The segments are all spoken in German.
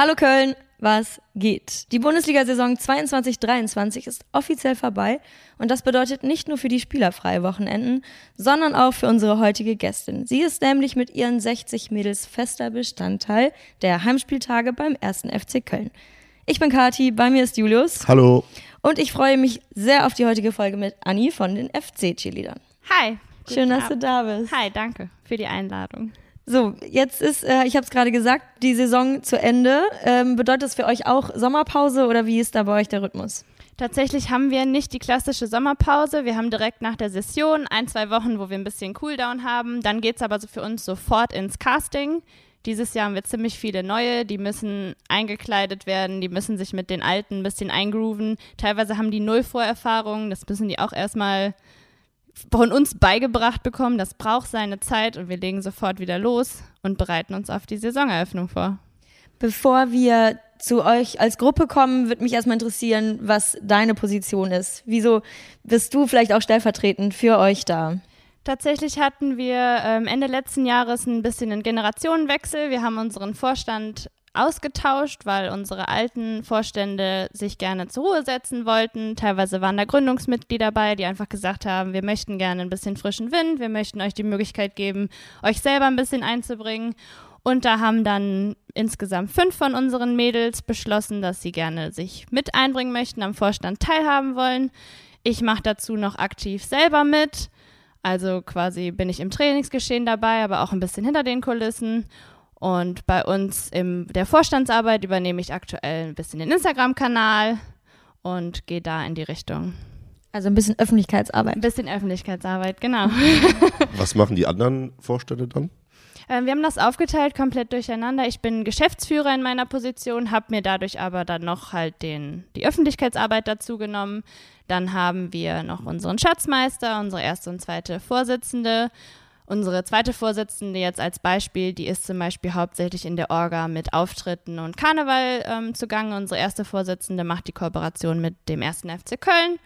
Hallo Köln, was geht? Die Bundesliga-Saison 22-23 ist offiziell vorbei und das bedeutet nicht nur für die spielerfreie Wochenenden, sondern auch für unsere heutige Gästin. Sie ist nämlich mit ihren 60 Mädels fester Bestandteil der Heimspieltage beim ersten FC Köln. Ich bin Kati, bei mir ist Julius. Hallo. Und ich freue mich sehr auf die heutige Folge mit Anni von den FC-Cheerleadern. Hi. Schön, dass du da bist. Hi, danke für die Einladung. So, jetzt ist, äh, ich habe es gerade gesagt, die Saison zu Ende. Ähm, bedeutet das für euch auch Sommerpause oder wie ist da bei euch der Rhythmus? Tatsächlich haben wir nicht die klassische Sommerpause. Wir haben direkt nach der Session ein, zwei Wochen, wo wir ein bisschen Cooldown haben. Dann geht es aber für uns sofort ins Casting. Dieses Jahr haben wir ziemlich viele neue, die müssen eingekleidet werden, die müssen sich mit den alten ein bisschen eingrooven. Teilweise haben die null Vorerfahrung, das müssen die auch erstmal von uns beigebracht bekommen. Das braucht seine Zeit und wir legen sofort wieder los und bereiten uns auf die Saisoneröffnung vor. Bevor wir zu euch als Gruppe kommen, würde mich erstmal interessieren, was deine Position ist. Wieso bist du vielleicht auch stellvertretend für euch da? Tatsächlich hatten wir ähm, Ende letzten Jahres ein bisschen einen Generationenwechsel. Wir haben unseren Vorstand ausgetauscht, weil unsere alten Vorstände sich gerne zur Ruhe setzen wollten. Teilweise waren da Gründungsmitglieder dabei, die einfach gesagt haben, wir möchten gerne ein bisschen frischen Wind, wir möchten euch die Möglichkeit geben, euch selber ein bisschen einzubringen. Und da haben dann insgesamt fünf von unseren Mädels beschlossen, dass sie gerne sich mit einbringen möchten, am Vorstand teilhaben wollen. Ich mache dazu noch aktiv selber mit. Also quasi bin ich im Trainingsgeschehen dabei, aber auch ein bisschen hinter den Kulissen. Und bei uns in der Vorstandsarbeit übernehme ich aktuell ein bisschen den Instagram-Kanal und gehe da in die Richtung. Also ein bisschen Öffentlichkeitsarbeit. Ein bisschen Öffentlichkeitsarbeit, genau. Was machen die anderen Vorstände dann? Ähm, wir haben das aufgeteilt komplett durcheinander. Ich bin Geschäftsführer in meiner Position, habe mir dadurch aber dann noch halt den, die Öffentlichkeitsarbeit dazu genommen. Dann haben wir noch unseren Schatzmeister, unsere erste und zweite Vorsitzende Unsere zweite Vorsitzende jetzt als Beispiel, die ist zum Beispiel hauptsächlich in der Orga mit Auftritten und Karneval ähm, zugange. Unsere erste Vorsitzende macht die Kooperation mit dem ersten FC Köln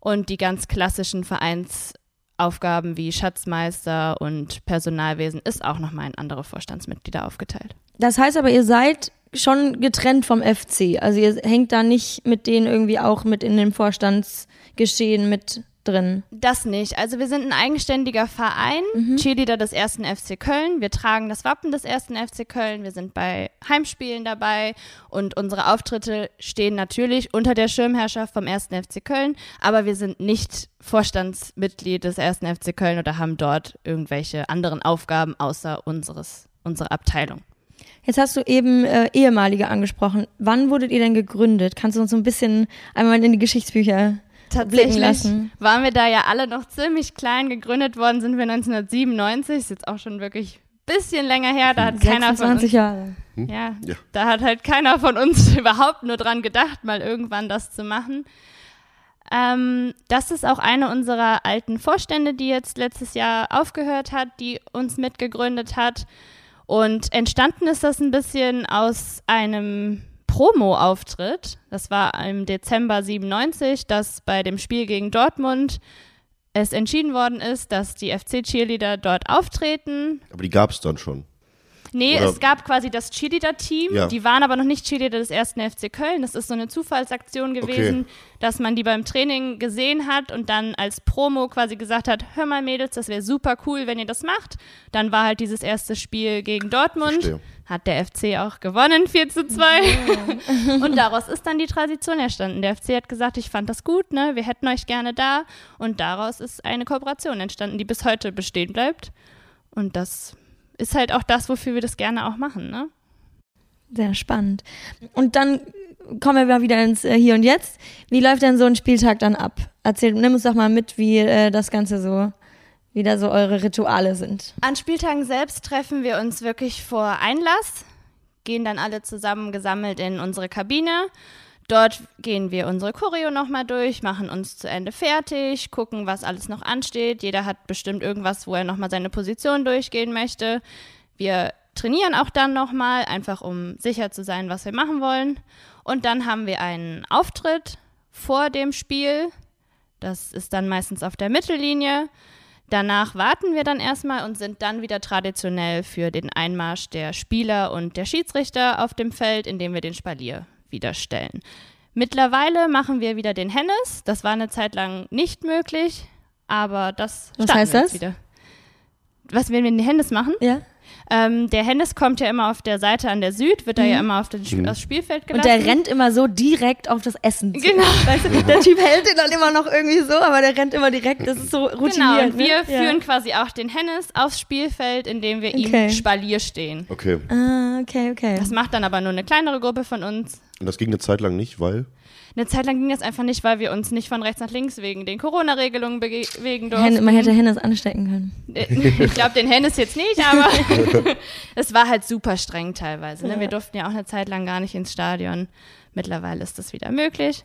und die ganz klassischen Vereinsaufgaben wie Schatzmeister und Personalwesen ist auch nochmal in andere Vorstandsmitglieder aufgeteilt. Das heißt aber, ihr seid schon getrennt vom FC. Also ihr hängt da nicht mit denen irgendwie auch mit in dem Vorstandsgeschehen mit drin? Das nicht. Also wir sind ein eigenständiger Verein, mhm. Cheerleader des ersten FC Köln. Wir tragen das Wappen des ersten FC Köln. Wir sind bei Heimspielen dabei und unsere Auftritte stehen natürlich unter der Schirmherrschaft vom ersten FC Köln, aber wir sind nicht Vorstandsmitglied des ersten FC Köln oder haben dort irgendwelche anderen Aufgaben außer unseres, unserer Abteilung. Jetzt hast du eben äh, ehemalige angesprochen. Wann wurdet ihr denn gegründet? Kannst du uns so ein bisschen einmal in die Geschichtsbücher Tatsächlich waren wir da ja alle noch ziemlich klein. Gegründet worden sind wir 1997, ist jetzt auch schon wirklich ein bisschen länger her. Da hat keiner von uns, Jahre. Hm? Ja, ja, da hat halt keiner von uns überhaupt nur dran gedacht, mal irgendwann das zu machen. Ähm, das ist auch eine unserer alten Vorstände, die jetzt letztes Jahr aufgehört hat, die uns mitgegründet hat. Und entstanden ist das ein bisschen aus einem Promo-Auftritt. Das war im Dezember 97, dass bei dem Spiel gegen Dortmund es entschieden worden ist, dass die FC-Cheerleader dort auftreten. Aber die gab es dann schon. Nee, Oder? es gab quasi das Cheerleader-Team. Ja. Die waren aber noch nicht Cheerleader des ersten FC Köln. Das ist so eine Zufallsaktion gewesen, okay. dass man die beim Training gesehen hat und dann als Promo quasi gesagt hat: Hör mal, Mädels, das wäre super cool, wenn ihr das macht. Dann war halt dieses erste Spiel gegen Dortmund. Verstehe. Hat der FC auch gewonnen, 4 zu 2. Ja. und daraus ist dann die Tradition entstanden. Der FC hat gesagt, ich fand das gut, ne? wir hätten euch gerne da. Und daraus ist eine Kooperation entstanden, die bis heute bestehen bleibt. Und das ist halt auch das, wofür wir das gerne auch machen, ne? Sehr spannend. Und dann kommen wir mal wieder ins äh, Hier und Jetzt. Wie läuft denn so ein Spieltag dann ab? Erzähl, nimm uns doch mal mit, wie äh, das Ganze so, wie da so eure Rituale sind. An Spieltagen selbst treffen wir uns wirklich vor Einlass, gehen dann alle zusammen gesammelt in unsere Kabine Dort gehen wir unsere Choreo nochmal durch, machen uns zu Ende fertig, gucken, was alles noch ansteht. Jeder hat bestimmt irgendwas, wo er nochmal seine Position durchgehen möchte. Wir trainieren auch dann nochmal, einfach um sicher zu sein, was wir machen wollen. Und dann haben wir einen Auftritt vor dem Spiel. Das ist dann meistens auf der Mittellinie. Danach warten wir dann erstmal und sind dann wieder traditionell für den Einmarsch der Spieler und der Schiedsrichter auf dem Feld, indem wir den Spalier wieder stellen. Mittlerweile machen wir wieder den Hennes. Das war eine Zeit lang nicht möglich, aber das Was heißt wir jetzt das? wieder. Was wir mit den Hennes machen? Ja. Ähm, der Hennes kommt ja immer auf der Seite an der Süd, wird da ja immer auf den, Sp- aufs Spielfeld Mhm. Und gelassen. der rennt immer so direkt auf das Essen zu. Genau. Weißt du, der Typ hält den dann immer noch irgendwie so, aber der rennt immer direkt. Das ist so routiniert. Genau, und wir ne? führen quasi auch den Hennes aufs Spielfeld, indem wir Okay. ihm Spalier stehen. Okay. Ja. Ah, okay, okay. Das macht dann aber nur eine kleinere Gruppe von uns. Und das ging eine Zeit lang nicht, weil. Eine Zeit lang ging das einfach nicht, weil wir uns nicht von rechts nach links wegen den Corona-Regelungen bewegen durften. Hen- Man hätte Hennes anstecken können. Ich glaube, den Hennes jetzt nicht, aber es war halt super streng teilweise. Ne? Wir durften ja auch eine Zeit lang gar nicht ins Stadion. Mittlerweile ist das wieder möglich.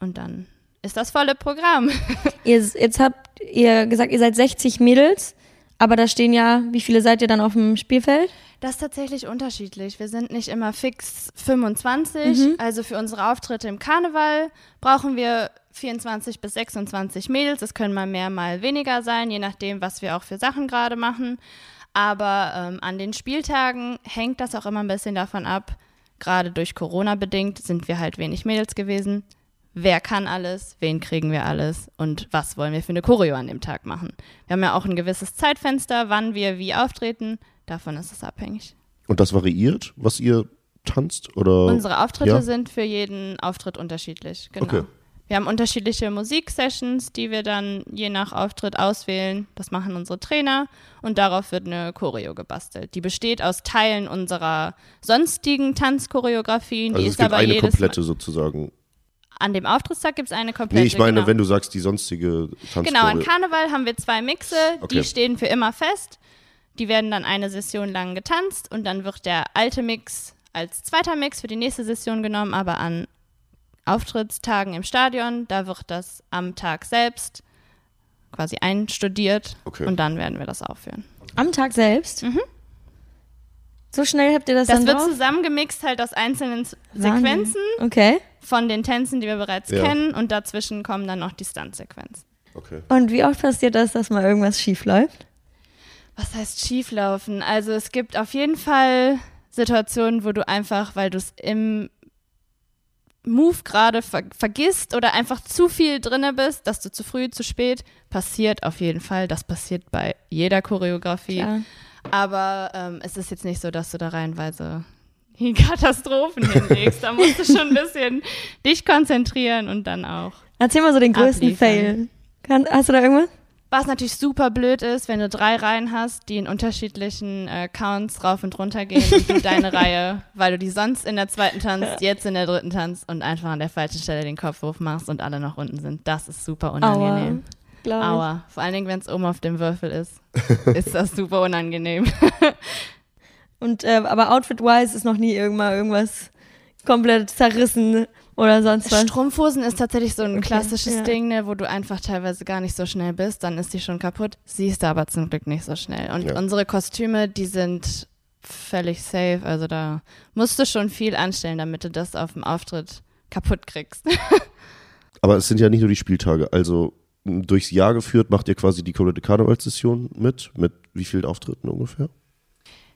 Und dann ist das volle Programm. Ihr, jetzt habt ihr gesagt, ihr seid 60 Mädels, aber da stehen ja, wie viele seid ihr dann auf dem Spielfeld? Das ist tatsächlich unterschiedlich. Wir sind nicht immer fix 25. Also für unsere Auftritte im Karneval brauchen wir 24 bis 26 Mädels. Es können mal mehr, mal weniger sein, je nachdem, was wir auch für Sachen gerade machen. Aber ähm, an den Spieltagen hängt das auch immer ein bisschen davon ab. Gerade durch Corona bedingt sind wir halt wenig Mädels gewesen. Wer kann alles? Wen kriegen wir alles? Und was wollen wir für eine Choreo an dem Tag machen? Wir haben ja auch ein gewisses Zeitfenster, wann wir wie auftreten. Davon ist es abhängig. Und das variiert, was ihr tanzt? Oder? Unsere Auftritte ja? sind für jeden Auftritt unterschiedlich. Genau. Okay. Wir haben unterschiedliche Musiksessions, die wir dann je nach Auftritt auswählen. Das machen unsere Trainer und darauf wird eine Choreo gebastelt. Die besteht aus Teilen unserer sonstigen Tanzchoreografien. Also die es ist gibt aber eine komplette sozusagen. Mal. An dem Auftrittstag gibt es eine komplette. Nee, ich meine, genau. wenn du sagst, die sonstige Tanzchoreo. Genau, an Karneval haben wir zwei Mixe, Okay. die stehen für immer fest. Die werden dann eine Session lang getanzt und dann wird der alte Mix als zweiter Mix für die nächste Session genommen, aber an Auftrittstagen im Stadion, da wird das am Tag selbst quasi einstudiert Okay. und dann werden wir das aufführen. Am Tag selbst? So schnell habt ihr das, Das dann wird drauf? zusammengemixt halt aus einzelnen. Sequenzen Okay. von den Tänzen, die wir bereits Ja. kennen und dazwischen kommen dann noch die Stuntsequenzen. Okay. Und wie oft passiert das, dass mal irgendwas schief läuft? Was heißt schieflaufen? Also es gibt auf jeden Fall Situationen, wo du einfach, weil du es im Move gerade ver vergisst oder einfach zu viel drinne bist, dass du zu früh, zu spät, passiert auf jeden Fall. Das passiert bei jeder Choreografie. Klar. Aber ähm, es ist jetzt nicht so, dass du da reihenweise die Katastrophen hinlegst. Da musst du schon ein bisschen dich konzentrieren und dann auch. Erzähl mal so den größten Abliefern. Fail. Kann, hast du da irgendwas? Was natürlich super blöd ist, wenn du drei Reihen hast, die in unterschiedlichen äh, Counts rauf und runter gehen und du deine Reihe, weil du die sonst in der zweiten tanzt, jetzt in der dritten tanzt und einfach an der falschen Stelle den Kopfwurf machst und alle noch unten sind. Das ist super unangenehm. Glaub ich. Aua. Vor allen Dingen, wenn es oben auf dem Würfel ist, ist das super unangenehm. Und, äh, aber Outfit-wise ist noch nie irgendwann irgendwas komplett zerrissen oder sonst was. Strumpfhosen ist tatsächlich so ein Okay, klassisches ja. Ding, ne, wo du einfach teilweise gar nicht so schnell bist, dann ist die schon kaputt. Siehst du aber zum Glück nicht so schnell. Und Ja. unsere Kostüme, die sind völlig safe. Also da musst du schon viel anstellen, damit du das auf dem Auftritt kaputt kriegst. Aber es sind ja nicht nur die Spieltage. Also durchs Jahr geführt macht ihr quasi die komplette Karnevalssession mit. Mit wie vielen Auftritten ungefähr?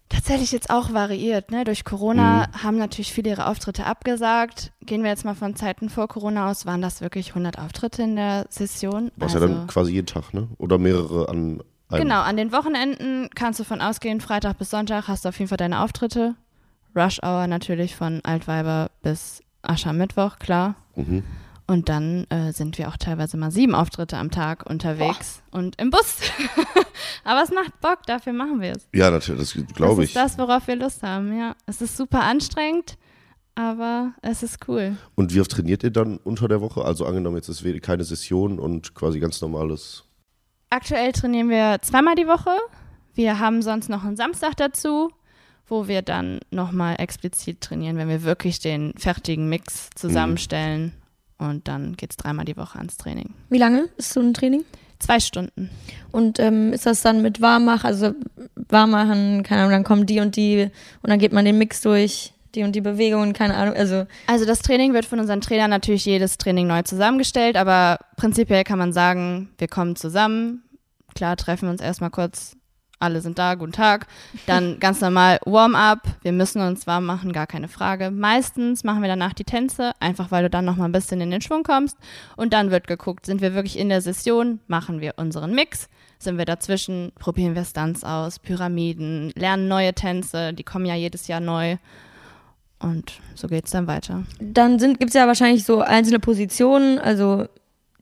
Tatsächlich jetzt auch variiert. Ne? Durch Corona haben natürlich viele ihre Auftritte abgesagt. Gehen wir jetzt mal von Zeiten vor Corona aus, waren das wirklich 100 Auftritte in der Session. Was ja dann quasi jeden Tag, ne? Oder mehrere an einem. Genau, an den Wochenenden kannst du von ausgehen, Freitag bis Sonntag hast du auf jeden Fall deine Auftritte. Rush Hour natürlich von Altweiber bis Aschermittwoch, klar. Mhm. Und dann äh, sind wir auch teilweise mal sieben Auftritte am Tag unterwegs und im Bus. Aber es macht Bock, dafür machen wir es. Ja, natürlich, das glaube das ich. ist das, worauf wir Lust haben, ja. Es ist super anstrengend, aber es ist cool. Und wie oft trainiert ihr dann unter der Woche? Also angenommen, jetzt ist keine Session und quasi ganz normales. Aktuell trainieren wir zweimal die Woche. Wir haben sonst noch einen Samstag dazu, wo wir dann nochmal explizit trainieren, wenn wir wirklich den fertigen Mix zusammenstellen. Und dann geht es dreimal die Woche ans Training. Wie lange ist so ein Training? Zwei Stunden. Und ähm, ist das dann mit Warmmach, also Warmmachen, keine Ahnung, dann kommen die und die und dann geht man den Mix durch, die und die Bewegungen, keine Ahnung, also Also das Training wird von unseren Trainern natürlich jedes Training neu zusammengestellt, aber prinzipiell kann man sagen, wir kommen zusammen, klar treffen wir uns erstmal kurz, alle sind da, guten Tag. Dann ganz normal Warm-up, wir müssen uns warm machen, gar keine Frage. Meistens machen wir danach die Tänze, einfach weil du dann nochmal ein bisschen in den Schwung kommst. Und dann wird geguckt, sind wir wirklich in der Session, machen wir unseren Mix, sind wir dazwischen, probieren wir Stunts aus, Pyramiden, lernen neue Tänze, die kommen ja jedes Jahr neu. Und so geht es dann weiter. Dann gibt es ja wahrscheinlich so einzelne Positionen, also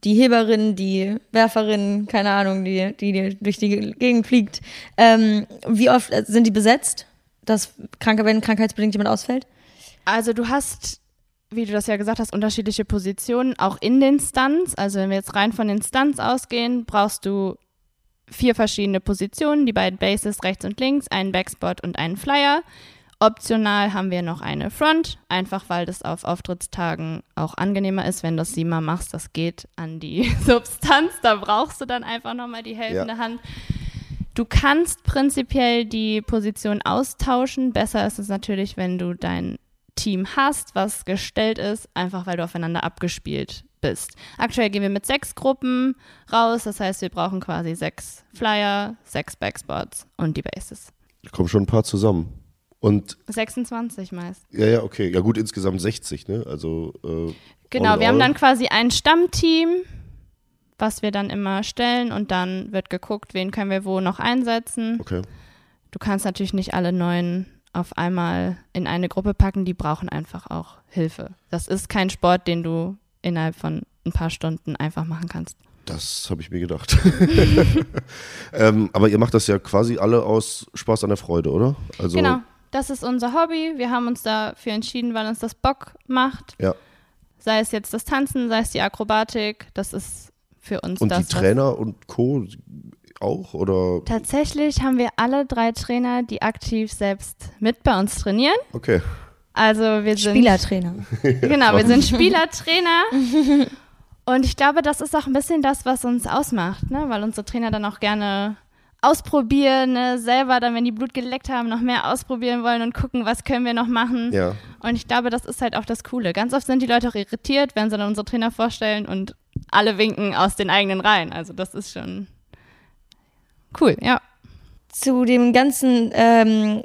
die Heberin, die Werferin, keine Ahnung, die, die, die durch die Gegend fliegt. Ähm, wie oft sind die besetzt, dass kranke, wenn krankheitsbedingt jemand ausfällt? Also du hast, wie du das ja gesagt hast, unterschiedliche Positionen, auch in den Stunts. Also wenn wir jetzt rein von den Stunts ausgehen, brauchst du vier verschiedene Positionen, die beiden Bases rechts und links, einen Backspot und einen Flyer. Optional haben wir noch eine Front, einfach weil das auf Auftrittstagen auch angenehmer ist, wenn du das siebenmal machst. Das geht an die Substanz, da brauchst du dann einfach nochmal die helfende ja. Hand. Du kannst prinzipiell die Position austauschen. Besser ist es natürlich, wenn du dein Team hast, was gestellt ist, einfach weil du aufeinander abgespielt bist. Aktuell gehen wir mit sechs Gruppen raus, das heißt, wir brauchen quasi sechs Flyer, sechs Backspots und die Bases. Da kommen schon ein paar zusammen. Und 26 meist. Ja, ja, okay. Ja gut, insgesamt 60, ne? Also äh, Genau, wir haben dann quasi ein Stammteam, was wir dann immer stellen und dann wird geguckt, wen können wir wo noch einsetzen. Okay. Du kannst natürlich nicht alle neuen auf einmal in eine Gruppe packen, die brauchen einfach auch Hilfe. Das ist kein Sport, den du innerhalb von ein paar Stunden einfach machen kannst. Das habe ich mir gedacht. ähm, aber ihr macht das ja quasi alle aus Spaß an der Freude, oder? Also genau, das ist unser Hobby. Wir haben uns dafür entschieden, weil uns das Bock macht. Ja. Sei es jetzt das Tanzen, sei es die Akrobatik, das ist für uns und das. Und die Trainer und Co. auch oder? Tatsächlich haben wir alle drei Trainer, die aktiv selbst mit bei uns trainieren. Okay. Also wir sind Spielertrainer. genau, wir sind Spielertrainer. Und ich glaube, das ist auch ein bisschen das, was uns ausmacht, ne? weil unsere Trainer dann auch gerne ausprobieren, ne? selber dann, wenn die Blut geleckt haben, noch mehr ausprobieren wollen und gucken, was können wir noch machen. Ja. Und ich glaube, das ist halt auch das Coole. Ganz oft sind die Leute auch irritiert, wenn sie dann unsere Trainer vorstellen und alle winken aus den eigenen Reihen. Also das ist schon cool, ja zu dem ganzen, ähm,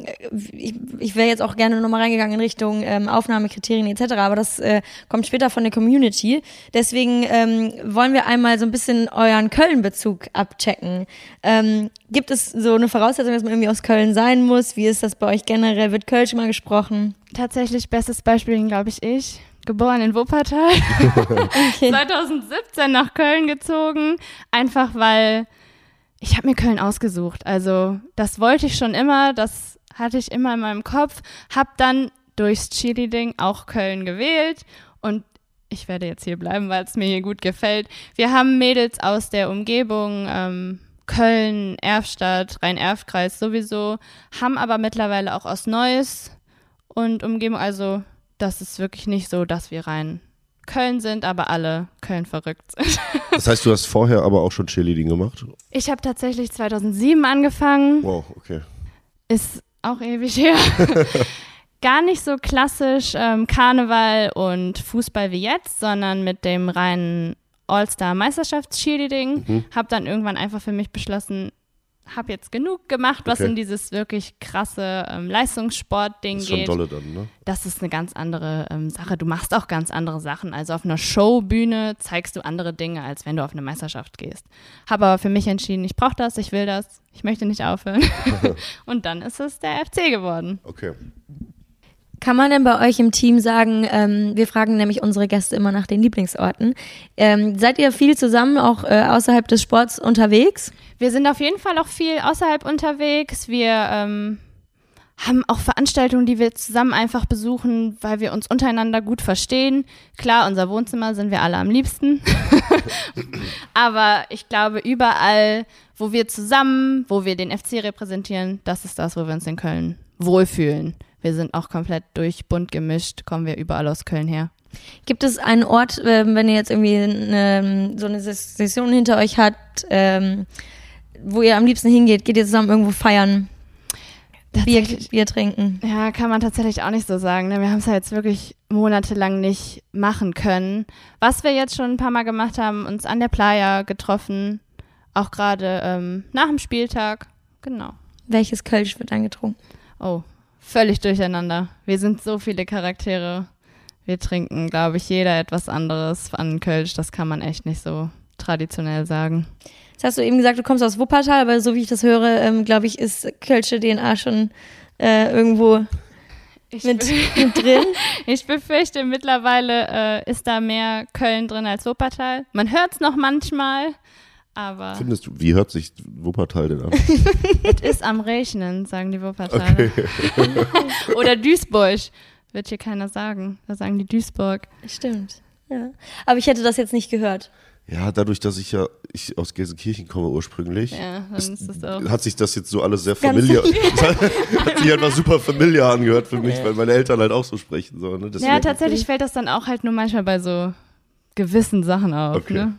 ich, ich wäre jetzt auch gerne nochmal reingegangen in Richtung ähm, Aufnahmekriterien etc., aber das äh, kommt später von der Community. Deswegen ähm, wollen wir einmal so ein bisschen euren Köln-Bezug abchecken. Ähm, gibt es so eine Voraussetzung, dass man irgendwie aus Köln sein muss? Wie ist das bei euch generell? Wird Kölsch mal gesprochen? Tatsächlich, bestes Beispiel, glaube ich, ich geboren in Wuppertal, okay. 2017 nach Köln gezogen, einfach weil ich habe mir Köln ausgesucht. Also das wollte ich schon immer, das hatte ich immer in meinem Kopf. Hab dann durchs Chili-Ding auch Köln gewählt und ich werde jetzt hier bleiben, weil es mir hier gut gefällt. Wir haben Mädels aus der Umgebung, ähm, Köln, Erfstadt, Rhein-Erft-Kreis sowieso, haben aber mittlerweile auch aus Neuss und Umgebung. Also das ist wirklich nicht so, dass wir rein Köln sind, aber alle Köln verrückt sind. Das heißt, du hast vorher aber auch schon Cheerleading gemacht? Ich habe tatsächlich 2007 angefangen. Wow, okay. Ist auch ewig her. Gar nicht so klassisch ähm, Karneval und Fußball wie jetzt, sondern mit dem reinen All-Star-Meisterschafts-Cheerleading. Mhm. Habe dann irgendwann einfach für mich beschlossen, habe jetzt genug gemacht, was okay. in dieses wirklich krasse ähm, Leistungssport-Ding geht. Das ist schon dolle dann, ne? Das ist eine ganz andere ähm, Sache. Du machst auch ganz andere Sachen. Also auf einer Showbühne zeigst du andere Dinge, als wenn du auf eine Meisterschaft gehst. Habe aber für mich entschieden, ich brauche das, ich will das, ich möchte nicht aufhören. Und dann ist es der FC geworden. Okay. Kann man denn bei euch im Team sagen, ähm, wir fragen nämlich unsere Gäste immer nach den Lieblingsorten. Ähm, seid ihr viel zusammen, auch äh, außerhalb des Sports unterwegs? Wir sind auf jeden Fall auch viel außerhalb unterwegs. Wir ähm, haben auch Veranstaltungen, die wir zusammen einfach besuchen, weil wir uns untereinander gut verstehen. Klar, unser Wohnzimmer sind wir alle am liebsten. Aber ich glaube, überall, wo wir zusammen, wo wir den FC repräsentieren, das ist das, wo wir uns in Köln wohlfühlen wir sind auch komplett durch bunt gemischt, kommen wir überall aus Köln her. Gibt es einen Ort, ähm, wenn ihr jetzt irgendwie eine, so eine Session hinter euch habt, ähm, wo ihr am liebsten hingeht? Geht ihr zusammen irgendwo feiern? Bier, Bier trinken? Ja, kann man tatsächlich auch nicht so sagen. Ne? Wir haben es ja jetzt wirklich monatelang nicht machen können. Was wir jetzt schon ein paar Mal gemacht haben, uns an der Playa getroffen, auch gerade ähm, nach dem Spieltag. Genau. Welches Kölsch wird dann getrunken? Oh, völlig durcheinander. Wir sind so viele Charaktere. Wir trinken, glaube ich, jeder etwas anderes an Kölsch. Das kann man echt nicht so traditionell sagen. Jetzt hast du eben gesagt, du kommst aus Wuppertal, aber so wie ich das höre, ähm, glaube ich, ist Kölsche DNA schon äh, irgendwo Ich, mit, mit drin. ich befürchte, mittlerweile äh, ist da mehr Köln drin als Wuppertal. Man hört es noch manchmal, aber Findest du, wie hört sich Wuppertal denn an? es ist am Rechnen, sagen die Wuppertaler. Oder Duisburg. Wird hier keiner sagen. Da sagen die Duisburg. Stimmt. Ja. Aber ich hätte das jetzt nicht gehört. Ja, dadurch, dass ich ja ich aus Gelsenkirchen komme ursprünglich, Ja, dann ist das auch. hat sich das jetzt so alles sehr familiar, hat sich einfach super familiar angehört für mich, weil meine Eltern halt auch so sprechen. So, ne? Ja, tatsächlich fällt das dann auch halt nur manchmal bei so gewissen Sachen auf. Okay. Ne?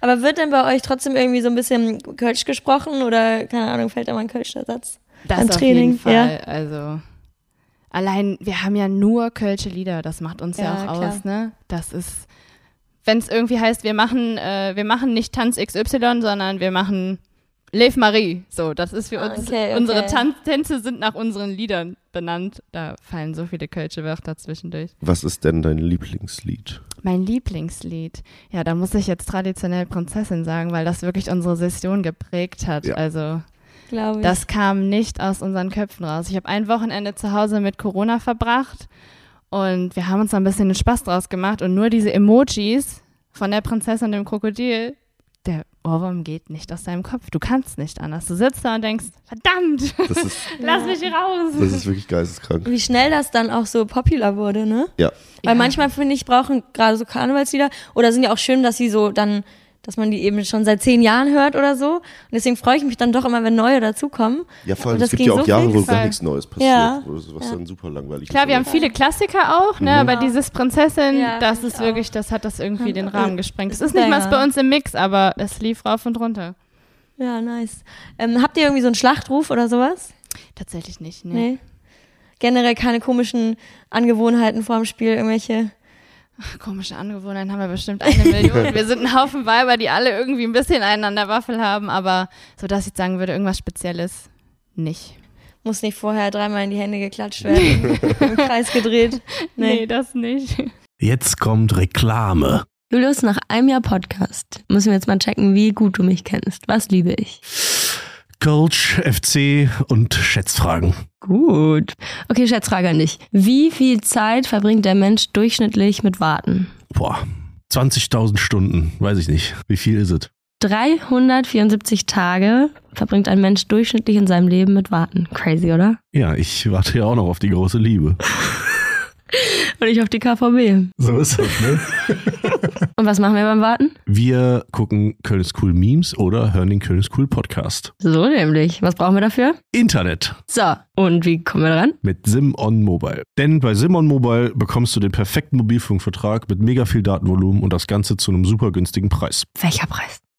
Aber wird denn bei euch trotzdem irgendwie so ein bisschen Kölsch gesprochen oder, keine Ahnung, fällt da mal ein Kölscher Satz? Das auf Training, jeden Fall. ja. Also allein, wir haben ja nur Kölsche Lieder, das macht uns ja, Ja, auch klar. aus, ne? Das ist, wenn es irgendwie heißt, wir machen, äh, wir machen nicht Tanz XY, sondern wir machen Lev Marie. So, das ist für Ah, uns, okay, okay. unsere Tan Tänze sind nach unseren Liedern benannt. Da fallen so viele Kölsche Wörter zwischendurch. Was ist denn dein Lieblingslied? Mein Lieblingslied. Ja, da muss ich jetzt traditionell Prinzessin sagen, weil das wirklich unsere Session geprägt hat. Ja. Also Glaube ich. das kam nicht aus unseren Köpfen raus. Ich habe ein Wochenende zu Hause mit Corona verbracht und wir haben uns da ein bisschen den Spaß draus gemacht und nur diese Emojis von der Prinzessin und dem Krokodil, der Ohrwurm geht nicht aus deinem Kopf. Du kannst nicht anders. Du sitzt da und denkst, verdammt, ist, lass mich hier raus. das ist wirklich geisteskrank. Wie schnell das dann auch so popular wurde, ne? Ja. Weil Ja. manchmal, finde ich, brauchen gerade so Karnevalslieder oder sind ja auch schön, dass sie so dann, dass man die eben schon seit zehn Jahren hört oder so. Und deswegen freue ich mich dann doch immer, wenn neue dazukommen. Ja, vor allem, es das gibt ja auch so Jahre, wo gar nichts Neues passiert, Ja. was Ja. dann super langweilig Klar, ist. wir haben viele Klassiker auch, ne? Mhm. Aber dieses Prinzessin, Ja, das ist ich wirklich, das hat das irgendwie den. Rahmen gesprengt. Es Ist nicht mal bei uns im Mix, aber es lief rauf und runter. Ja, nice. Ähm, habt ihr irgendwie so einen Schlachtruf oder sowas? Tatsächlich nicht, nee. Nee. Generell keine komischen Angewohnheiten vor dem Spiel, irgendwelche. Komische Angewohnheiten haben wir bestimmt eine Million. Wir sind ein Haufen Weiber, die alle irgendwie ein bisschen einen an der Waffel haben, aber so, dass ich sagen würde, irgendwas Spezielles nicht. Muss nicht vorher dreimal in die Hände geklatscht werden, im Kreis gedreht. Nee. das nicht. Jetzt kommt Reklame. Julius, nach einem Jahr Podcast müssen wir jetzt mal checken, wie gut du mich kennst. Was liebe ich? Coach, FC und Schätzfragen. Gut. Okay, Schätzfrage an dich. Wie viel Zeit verbringt der Mensch durchschnittlich mit Warten? Boah, 20.000 Stunden, weiß ich nicht. Wie viel ist es? 374 Tage verbringt ein Mensch durchschnittlich in seinem Leben mit Warten. Crazy, oder? Ja, ich warte ja auch noch auf die große Liebe. Und ich auf die KVB. So ist das, ne? Und was machen wir beim Warten? Wir gucken Köln ist cool Memes oder hören den Köln ist cool Podcast. So nämlich. Was brauchen wir dafür? Internet So, und wie kommen wir dran? mit Sim on Mobile. Denn bei Sim on Mobile bekommst du den perfekten Mobilfunkvertrag mit mega viel Datenvolumen und das Ganze zu einem super günstigen Preis. Welcher Preis?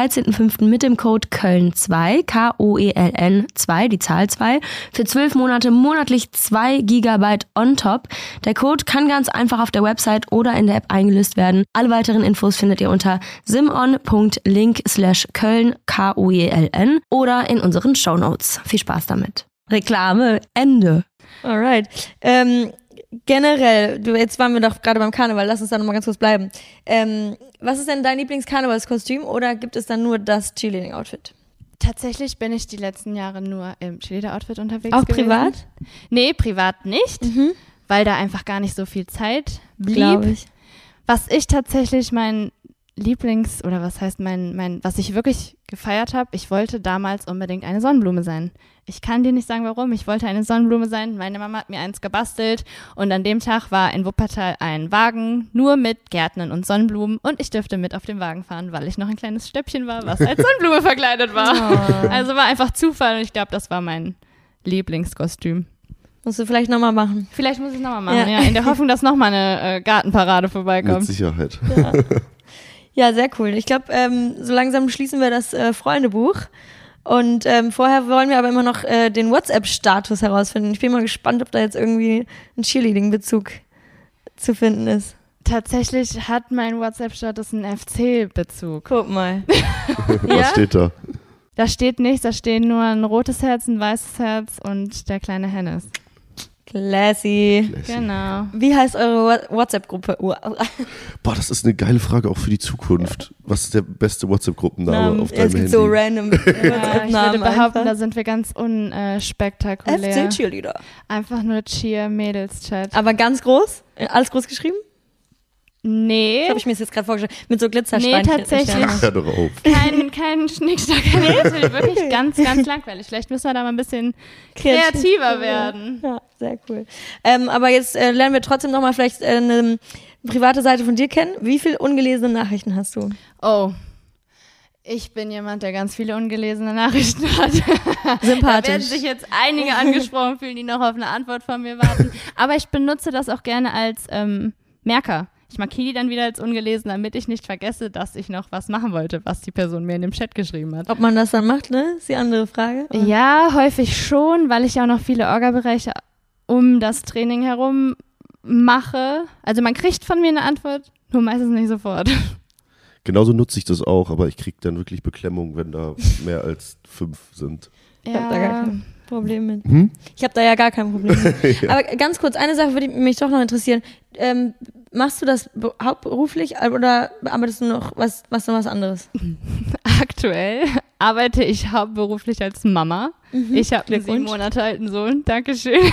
13.05. mit dem Code Köln2, K-O-E-L-N 2, die Zahl 2, für 12 Monate monatlich 2 Gigabyte on top. Der Code kann ganz einfach auf der Website oder in der App eingelöst werden. Alle weiteren Infos findet ihr unter simon.link slash Köln, K-O-E-L-N oder in unseren Shownotes. Viel Spaß damit. Reklame, Ende. Alright. Ähm, generell, du, jetzt waren wir doch gerade beim Karneval, lass uns da nochmal ganz kurz bleiben. Ähm, was ist denn dein Lieblings-Karnevalskostüm oder gibt es dann nur das Cheerleading-Outfit? Tatsächlich bin ich die letzten Jahre nur im Cheerleader-Outfit unterwegs Auch gewesen. privat? Nee, privat nicht, Mhm. weil da einfach gar nicht so viel Zeit blieb. Ich. Was ich tatsächlich mein Lieblings- oder was heißt mein, mein, was ich wirklich gefeiert habe, ich wollte damals unbedingt eine Sonnenblume sein. Ich kann dir nicht sagen, warum. Ich wollte eine Sonnenblume sein. Meine Mama hat mir eins gebastelt und an dem Tag war in Wuppertal ein Wagen nur mit Gärtnern und Sonnenblumen und ich dürfte mit auf dem Wagen fahren, weil ich noch ein kleines Stöppchen war, was als Sonnenblume verkleidet war. Oh. Also war einfach Zufall und ich glaube, das war mein Lieblingskostüm. Musst du vielleicht nochmal machen. Vielleicht muss ich nochmal machen, Ja. ja. in der Hoffnung, dass nochmal eine äh, Gartenparade Mit vorbeikommt. Sicherheit. Ja, sehr cool. Ich glaube, ähm, so langsam schließen wir das äh, Freundebuch. Und ähm, vorher wollen wir aber immer noch äh, den WhatsApp-Status herausfinden. Ich bin mal gespannt, ob da jetzt irgendwie ein Cheerleading-Bezug zu finden ist. Tatsächlich hat mein WhatsApp-Status einen FC-Bezug. Guck mal. Was steht da? Da steht nichts, da steht nur ein rotes Herz, ein weißes Herz und der kleine Hennes. Classy. Genau. Wie heißt eure WhatsApp-Gruppe? Boah, das ist eine geile Frage auch für die Zukunft. Was ist der beste WhatsApp-Gruppenname auf Ja, es deinem gibt Handy? so random Ja, ich würde behaupten, da einfach. sind wir ganz unspektakulär. FC Cheerleader. Einfach nur Cheer-Mädels-Chat. Aber ganz groß? Alles groß geschrieben? Nee, Das habe ich mir jetzt gerade vorgestellt. Mit so Glitzersteinchen. Nee, tatsächlich. Auf. kein, kein Schnickschnack. Nee, das wird wirklich ganz, ganz langweilig. Vielleicht müssen wir da mal ein bisschen Kreativ. kreativer werden. Ja, sehr cool. Ähm, aber jetzt äh, lernen wir trotzdem nochmal vielleicht äh, eine private Seite von dir kennen. Wie viele ungelesene Nachrichten hast du? Oh. Ich bin jemand, der ganz viele ungelesene Nachrichten hat. Da werden Sympathisch. sich jetzt einige angesprochen fühlen, die noch auf eine Antwort von mir warten. Aber ich benutze das auch gerne als ähm, Merker. Ich markiere die dann wieder als ungelesen, damit ich nicht vergesse, dass ich noch was machen wollte, was die Person mir in dem Chat geschrieben hat. Ob man das dann macht, ne? Ist die andere Frage. Ja, häufig schon, weil ich ja auch noch viele Orga-Bereiche um das Training herum mache. Also man kriegt von mir eine Antwort, nur meistens nicht sofort. Genauso nutze ich das auch, aber ich kriege dann wirklich Beklemmung, wenn da mehr als fünf sind. Ich habe da gar kein Problem mit. Hm? Ich habe da ja gar kein Problem mit. Aber ganz kurz, eine Sache würde mich doch noch interessieren. Ähm, machst du das be- hauptberuflich oder arbeitest du noch was, was noch was anderes? Aktuell arbeite ich hauptberuflich als Mama. Ich habe einen sieben. Monate alten Sohn. Dankeschön.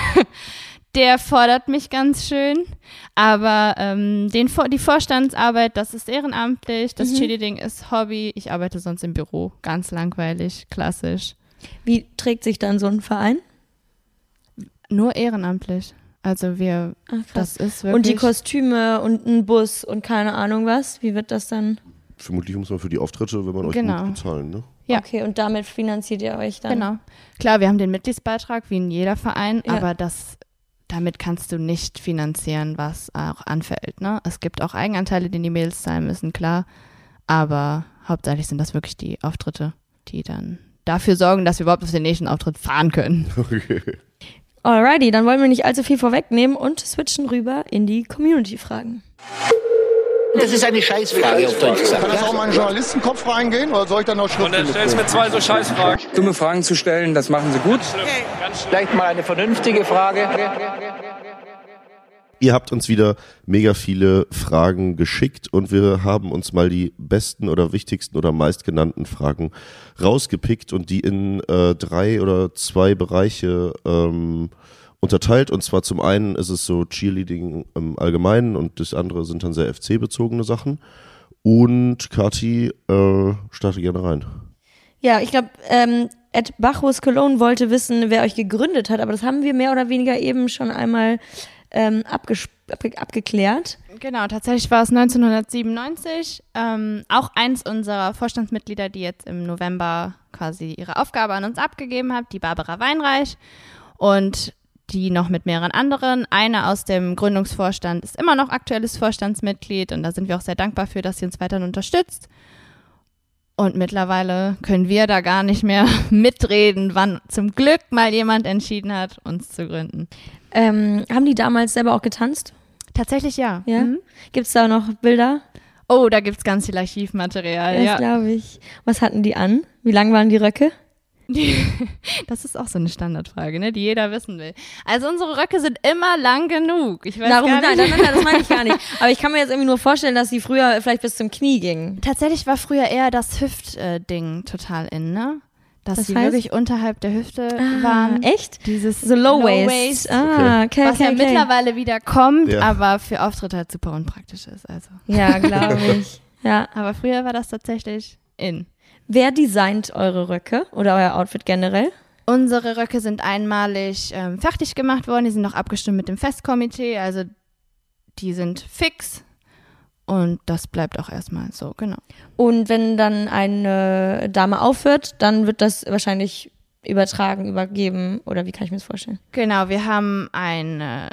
Der fordert mich ganz schön. Aber ähm, den, die Vorstandsarbeit, das ist ehrenamtlich. Das Cheerleading ist Hobby. Ich arbeite sonst im Büro. Ganz langweilig, klassisch. Wie trägt sich dann so ein Verein? Nur ehrenamtlich. Also wir, Ach, das ist wirklich... Und die Kostüme und ein Bus und keine Ahnung was. Wie wird das dann? Vermutlich muss man für die Auftritte, wenn man euch Genau. gut bezahlen, ne? Ja. Okay, und damit finanziert ihr euch dann. Genau. Klar, wir haben den Mitgliedsbeitrag wie in jeder Verein, Ja. aber das, damit kannst du nicht finanzieren, was auch anfällt. Ne? Es gibt auch Eigenanteile, die die Mädels zahlen müssen, klar. Aber hauptsächlich sind das wirklich die Auftritte, die dann dafür sorgen, dass wir überhaupt auf den nächsten Auftritt fahren können. Okay. Alrighty, dann wollen wir nicht allzu viel vorwegnehmen und switchen rüber in die Community-Fragen. Das ist eine Scheißfrage auf Deutsch gesagt. Kann das auch mal in den Journalistenkopf reingehen oder soll ich dann noch Und dann stellst du mir zwei so Scheißfragen. Dumme Fragen zu stellen, das machen sie gut. Vielleicht mal eine vernünftige Frage. Ihr habt uns wieder mega viele Fragen geschickt und wir haben uns mal die besten oder wichtigsten oder meistgenannten Fragen rausgepickt und die in äh, drei oder zwei Bereiche ähm, unterteilt. Und zwar zum einen ist es so Cheerleading im Allgemeinen und das andere sind dann sehr FC-bezogene Sachen. Und Kati, äh, starte gerne rein. Ja, ich glaube, ähm, Ed Bachus Cologne wollte wissen, wer euch gegründet hat, aber das haben wir mehr oder weniger eben schon einmal ähm, abgeklärt. Genau, tatsächlich war es 1997. Ähm, auch eins unserer Vorstandsmitglieder, die jetzt im November quasi ihre Aufgabe an uns abgegeben hat, die Barbara Weinreich. Und die noch mit mehreren anderen. Eine aus dem Gründungsvorstand ist immer noch aktuelles Vorstandsmitglied und da sind wir auch sehr dankbar für, dass sie uns weiterhin unterstützt. Und mittlerweile können wir da gar nicht mehr mitreden, wann zum Glück mal jemand entschieden hat, uns zu gründen. Ähm, haben die damals selber auch getanzt? Tatsächlich ja. Ja. Mhm. Gibt's da noch Bilder? Oh, da gibt's ganz viel Archivmaterial. Das Ja. glaube ich. Was hatten die an? Wie lang waren die Röcke? Das ist auch so eine Standardfrage, ne, die jeder wissen will. Also unsere Röcke sind immer lang genug. Ich weiß Darum, gar nicht. nein, nein, nein, das meine ich gar nicht. Aber ich kann mir jetzt irgendwie nur vorstellen, dass die früher vielleicht bis zum Knie gingen. Tatsächlich war früher eher das Hüft-Ding total in, ne? Dass Das sie heißt? wirklich unterhalb der Hüfte waren. echt? Dieses So Low, Low Waist. Waist. Ah, okay, Was okay, ja okay. mittlerweile wieder kommt, Ja. aber für Auftritte halt super unpraktisch ist. Also. Ja, glaube ich. Ja. Aber früher war das tatsächlich in. Wer designt eure Röcke oder euer Outfit generell? Unsere Röcke sind einmalig ähm, fertig gemacht worden. Die sind noch abgestimmt mit dem Festkomitee. Also die sind fix. Und das bleibt auch erstmal so, genau. Und wenn dann eine Dame aufhört, dann wird das wahrscheinlich übertragen, übergeben oder wie kann ich mir das vorstellen? Genau, wir haben eine,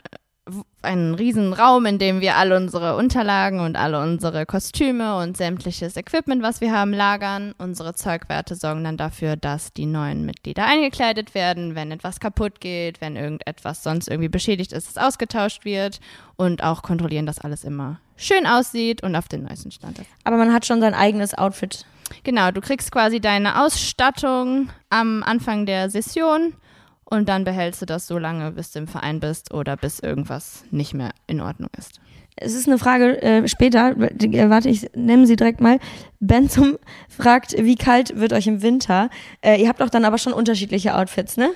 einen riesen Raum, in dem wir alle unsere Unterlagen und alle unsere Kostüme und sämtliches Equipment, was wir haben, lagern. Unsere Zeugwerte sorgen dann dafür, dass die neuen Mitglieder eingekleidet werden, wenn etwas kaputt geht, wenn irgendetwas sonst irgendwie beschädigt ist, es ausgetauscht wird und auch kontrollieren, dass alles immer schön aussieht und auf den neuesten Stand ist. Aber man hat schon sein eigenes Outfit. Genau, du kriegst quasi deine Ausstattung am Anfang der Session und dann behältst du das so lange, bis du im Verein bist oder bis irgendwas nicht mehr in Ordnung ist. Es ist eine Frage äh, später. Äh, warte, ich nehme sie direkt mal. Benzum fragt, wie kalt wird euch im Winter? Äh, ihr habt doch dann aber schon unterschiedliche Outfits, ne?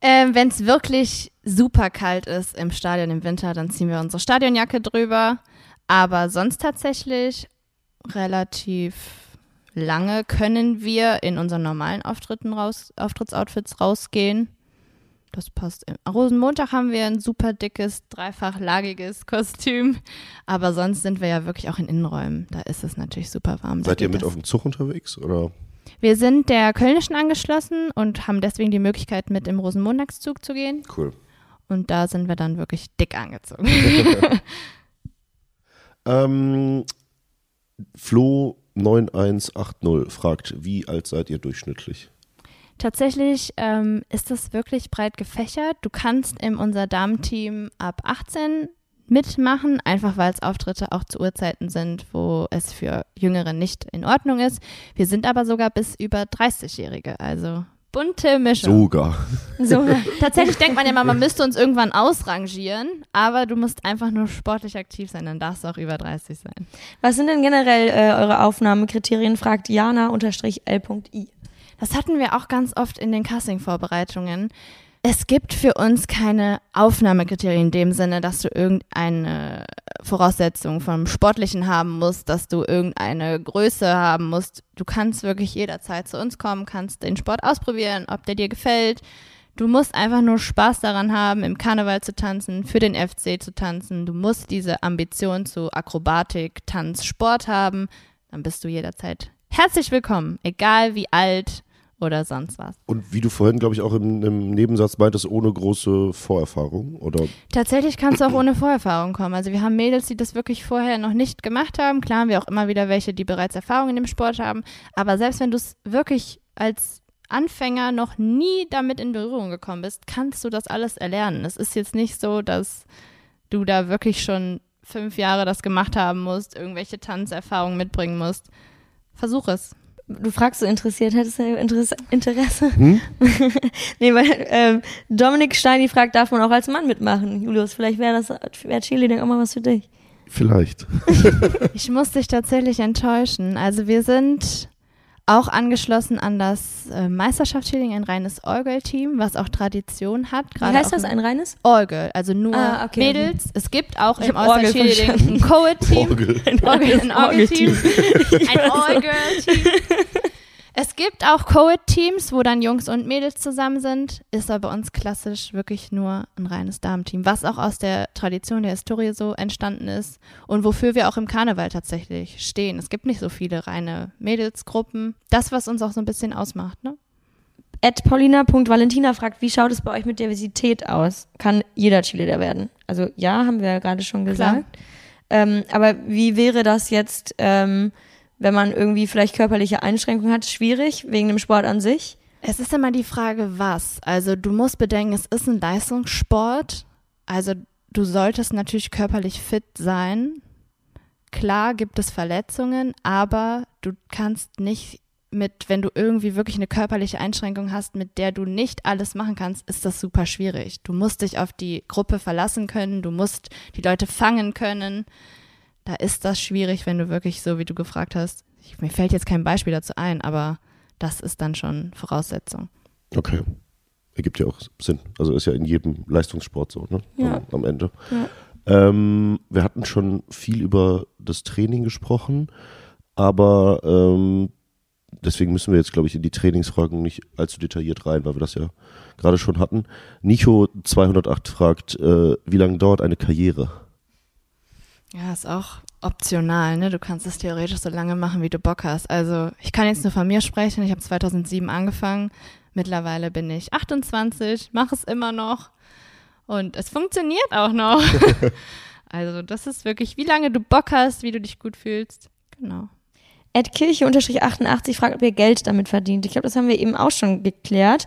Ähm, Wenn es wirklich super kalt ist im Stadion im Winter, dann ziehen wir unsere Stadionjacke drüber. Aber sonst tatsächlich relativ lange können wir in unseren normalen Auftritten raus, Auftrittsoutfits rausgehen. Das passt. Rosenmontag haben wir ein super dickes, dreifachlagiges Kostüm. Aber sonst sind wir ja wirklich auch in Innenräumen. Da ist es natürlich super warm. Seid ihr mit das. auf dem Zug unterwegs? Oder? Wir sind der Kölnischen angeschlossen und haben deswegen die Möglichkeit, mit im Rosenmontagszug zu gehen. Cool. Und da sind wir dann wirklich dick angezogen. Ähm, Flo 9180 fragt, wie alt seid ihr durchschnittlich? Tatsächlich ähm, ist das wirklich breit gefächert. Du kannst in unser Damenteam ab 18 mitmachen, einfach weil es Auftritte auch zu Uhrzeiten sind, wo es für Jüngere nicht in Ordnung ist. Wir sind aber sogar bis über 30-Jährige, also bunte Mischung. Sogar. So, Tatsächlich denkt man ja mal, man müsste uns irgendwann ausrangieren, aber du musst einfach nur sportlich aktiv sein, dann darfst du auch über 30 sein. was sind denn generell äh, eure Aufnahmekriterien? Fragt Jana-L.i. Das hatten wir auch ganz oft in den Casting-Vorbereitungen. Es gibt für uns keine Aufnahmekriterien in dem Sinne, dass du irgendeine Voraussetzung vom Sportlichen haben musst, dass du irgendeine Größe haben musst. Du kannst wirklich jederzeit zu uns kommen, kannst den Sport ausprobieren, ob der dir gefällt. Du musst einfach nur Spaß daran haben, im Karneval zu tanzen, für den FC zu tanzen. Du musst diese Ambition zu Akrobatik, Tanz, Sport haben. Dann bist du jederzeit herzlich willkommen, egal wie alt oder sonst was. Und wie du vorhin, glaube ich, auch im, im Nebensatz meintest, ohne große Vorerfahrung, oder? Tatsächlich kannst du auch ohne Vorerfahrung kommen. Also wir haben Mädels, die das wirklich vorher noch nicht gemacht haben. Klar haben wir auch immer wieder welche, die bereits Erfahrung in dem Sport haben. Aber selbst wenn du es wirklich als Anfänger noch nie damit in Berührung gekommen bist, kannst du das alles erlernen. Es ist jetzt nicht so, dass du da wirklich schon fünf Jahre das gemacht haben musst, irgendwelche Tanzerfahrungen mitbringen musst. Versuch es. Du fragst so interessiert, hättest du Interesse? Interesse? nee, weil ähm, Dominik Steini fragt, darf man auch als Mann mitmachen? Julius, vielleicht wäre das, wäre Cheerleading auch mal was für dich. Vielleicht. Ich muss dich tatsächlich enttäuschen. Also wir sind auch angeschlossen an das äh, Meisterschaftscheerleading, ein reines Orgel-Team, was auch Tradition hat. Wie heißt das, ein reines? Orgel, also nur Ah, okay, Mädels. Es gibt auch Ich im All-Star-Cheerleading ein Co-Ed-Team. Orgel. Ein Orgel, ein Orgel-Team. Ein Orgel-Team. Es gibt auch Co-Ed-Teams, wo dann Jungs und Mädels zusammen sind. Ist aber bei uns klassisch wirklich nur ein reines Damenteam, was auch aus der Tradition der Historie so entstanden ist und wofür wir auch im Karneval tatsächlich stehen. Es gibt nicht so viele reine Mädelsgruppen. Das, was uns auch so ein bisschen ausmacht, ne? Ed Paulina.valentina fragt, wie schaut es bei euch mit Diversität aus? Kann jeder Cheerleader werden? Also ja, haben wir ja gerade schon gesagt. Ähm, aber wie wäre das jetzt, ähm, wenn man irgendwie vielleicht körperliche Einschränkungen hat? Schwierig, wegen dem Sport an sich? Es ist immer die Frage, was. Also du musst bedenken, es ist ein Leistungssport. Also du solltest natürlich körperlich fit sein. Klar gibt es Verletzungen, aber du kannst nicht mit, wenn du irgendwie wirklich eine körperliche Einschränkung hast, mit der du nicht alles machen kannst, ist das super schwierig. Du musst dich auf die Gruppe verlassen können, du musst die Leute fangen können. Da ist das schwierig, wenn du wirklich so, wie du gefragt hast. Ich, mir fällt jetzt kein Beispiel dazu ein, aber das ist dann schon Voraussetzung. Okay. Ergibt ja auch Sinn. Also ist ja in jedem Leistungssport so, ne? Ja. Am, am Ende. Ja. Ähm, wir hatten schon viel über das Training gesprochen. aber ähm, deswegen müssen wir jetzt, glaube ich, in die Trainingsfragen nicht allzu detailliert rein, weil wir das ja gerade schon hatten. Nico 208 fragt, äh, wie lange dauert eine Karriere? Ja, ist auch optional, ne? Du kannst es theoretisch so lange machen, wie du Bock hast. Also ich kann jetzt nur von mir sprechen. Ich habe 2007 angefangen. Mittlerweile bin ich 28, mache es immer noch und es funktioniert auch noch. also das ist wirklich, wie lange du Bock hast, wie du dich gut fühlst. Genau. Ed Kirche-88 fragt, ob ihr Geld damit verdient. Ich glaube, das haben wir eben auch schon geklärt.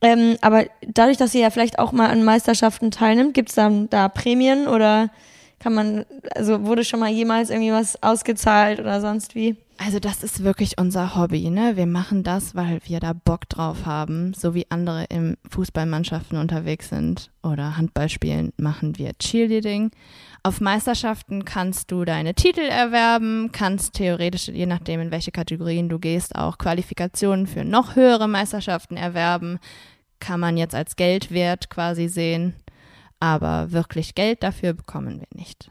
Ähm, aber dadurch, dass ihr ja vielleicht auch mal an Meisterschaften teilnimmt, gibt es dann da Prämien oder kann man, also wurde schon mal jemals irgendwie was ausgezahlt oder sonst wie? Also das ist wirklich unser Hobby, ne? Wir machen das, weil wir da Bock drauf haben, so wie andere im Fußballmannschaften unterwegs sind oder Handball spielen, machen wir Cheerleading. Auf Meisterschaften kannst du deine Titel erwerben, kannst theoretisch, je nachdem in welche Kategorien du gehst, auch Qualifikationen für noch höhere Meisterschaften erwerben. Kann man jetzt als Geldwert quasi sehen, aber wirklich Geld dafür bekommen wir nicht.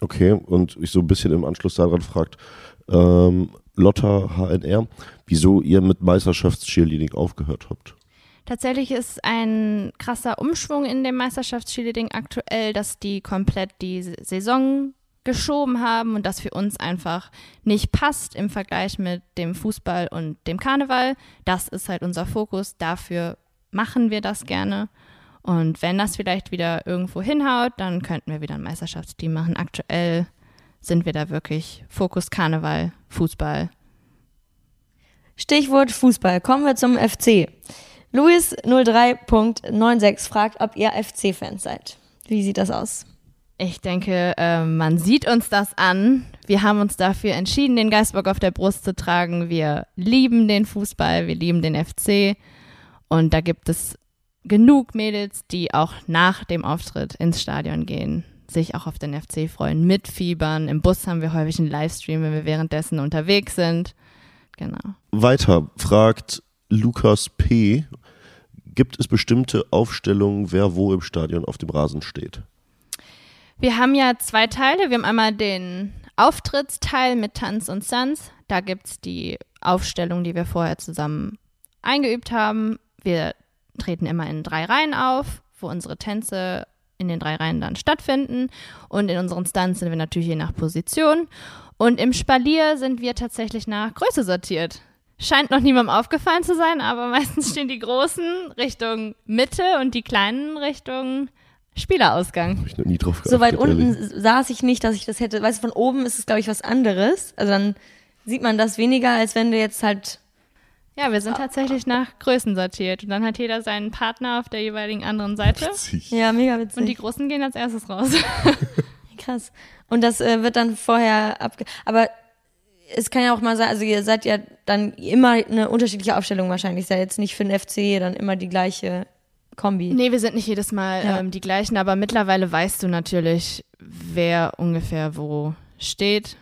Okay, und ich so ein bisschen im Anschluss daran fragt, ähm, Lotta HNR, wieso ihr mit Meisterschafts-Cheerleading aufgehört habt. Tatsächlich ist ein krasser Umschwung in dem Meisterschafts-Cheerleading aktuell, dass die komplett die Saison geschoben haben und das für uns einfach nicht passt im Vergleich mit dem Fußball und dem Karneval. Das ist halt unser Fokus, dafür machen wir das gerne. Und wenn das vielleicht wieder irgendwo hinhaut, dann könnten wir wieder ein Meisterschaftsteam machen. Aktuell sind wir da wirklich Fokus Karneval, Fußball. Stichwort Fußball. Kommen wir zum FC. Luis03.96 fragt, ob ihr FC-Fans seid. Wie sieht das aus? Ich denke, äh, man sieht uns das an. Wir haben uns dafür entschieden, den Geistbock auf der Brust zu tragen. Wir lieben den Fußball, wir lieben den FC. Und da gibt es genug Mädels, die auch nach dem Auftritt ins Stadion gehen sich auch auf den FC freuen, mitfiebern. Im Bus haben wir häufig einen Livestream, wenn wir währenddessen unterwegs sind. Genau. Weiter fragt Lukas P. Gibt es bestimmte Aufstellungen, wer wo im Stadion auf dem Rasen steht? Wir haben ja zwei Teile. Wir haben einmal den Auftrittsteil mit Tanz und Stunts. Da gibt es die Aufstellung, die wir vorher zusammen eingeübt haben. Wir treten immer in drei Reihen auf, wo unsere Tänze in den drei Reihen dann stattfinden. Und in unseren Stunts sind wir natürlich je nach Position. Und im Spalier sind wir tatsächlich nach Größe sortiert. Scheint noch niemandem aufgefallen zu sein, aber meistens stehen die Großen Richtung Mitte und die Kleinen Richtung Spielerausgang. Hab ich noch nie drauf geachtet, So weit unten ehrlich. saß ich nicht, dass ich das hätte. Weißt du, von oben ist es, glaube ich, was anderes. Also dann sieht man das weniger, als wenn du jetzt halt. Ja, wir sind tatsächlich nach Größen sortiert. Und dann hat jeder seinen Partner auf der jeweiligen anderen Seite. Witzig. Ja, mega witzig. Und die Großen gehen als erstes raus. Krass. Und das äh, wird dann vorher abge. Aber es kann ja auch mal sein, also ihr seid ja dann immer eine unterschiedliche Aufstellung wahrscheinlich. Ist ja jetzt nicht für den FC dann immer die gleiche Kombi. Nee, wir sind nicht jedes Mal Ja. ähm, die gleichen, aber mittlerweile weißt du natürlich, wer ungefähr wo steht.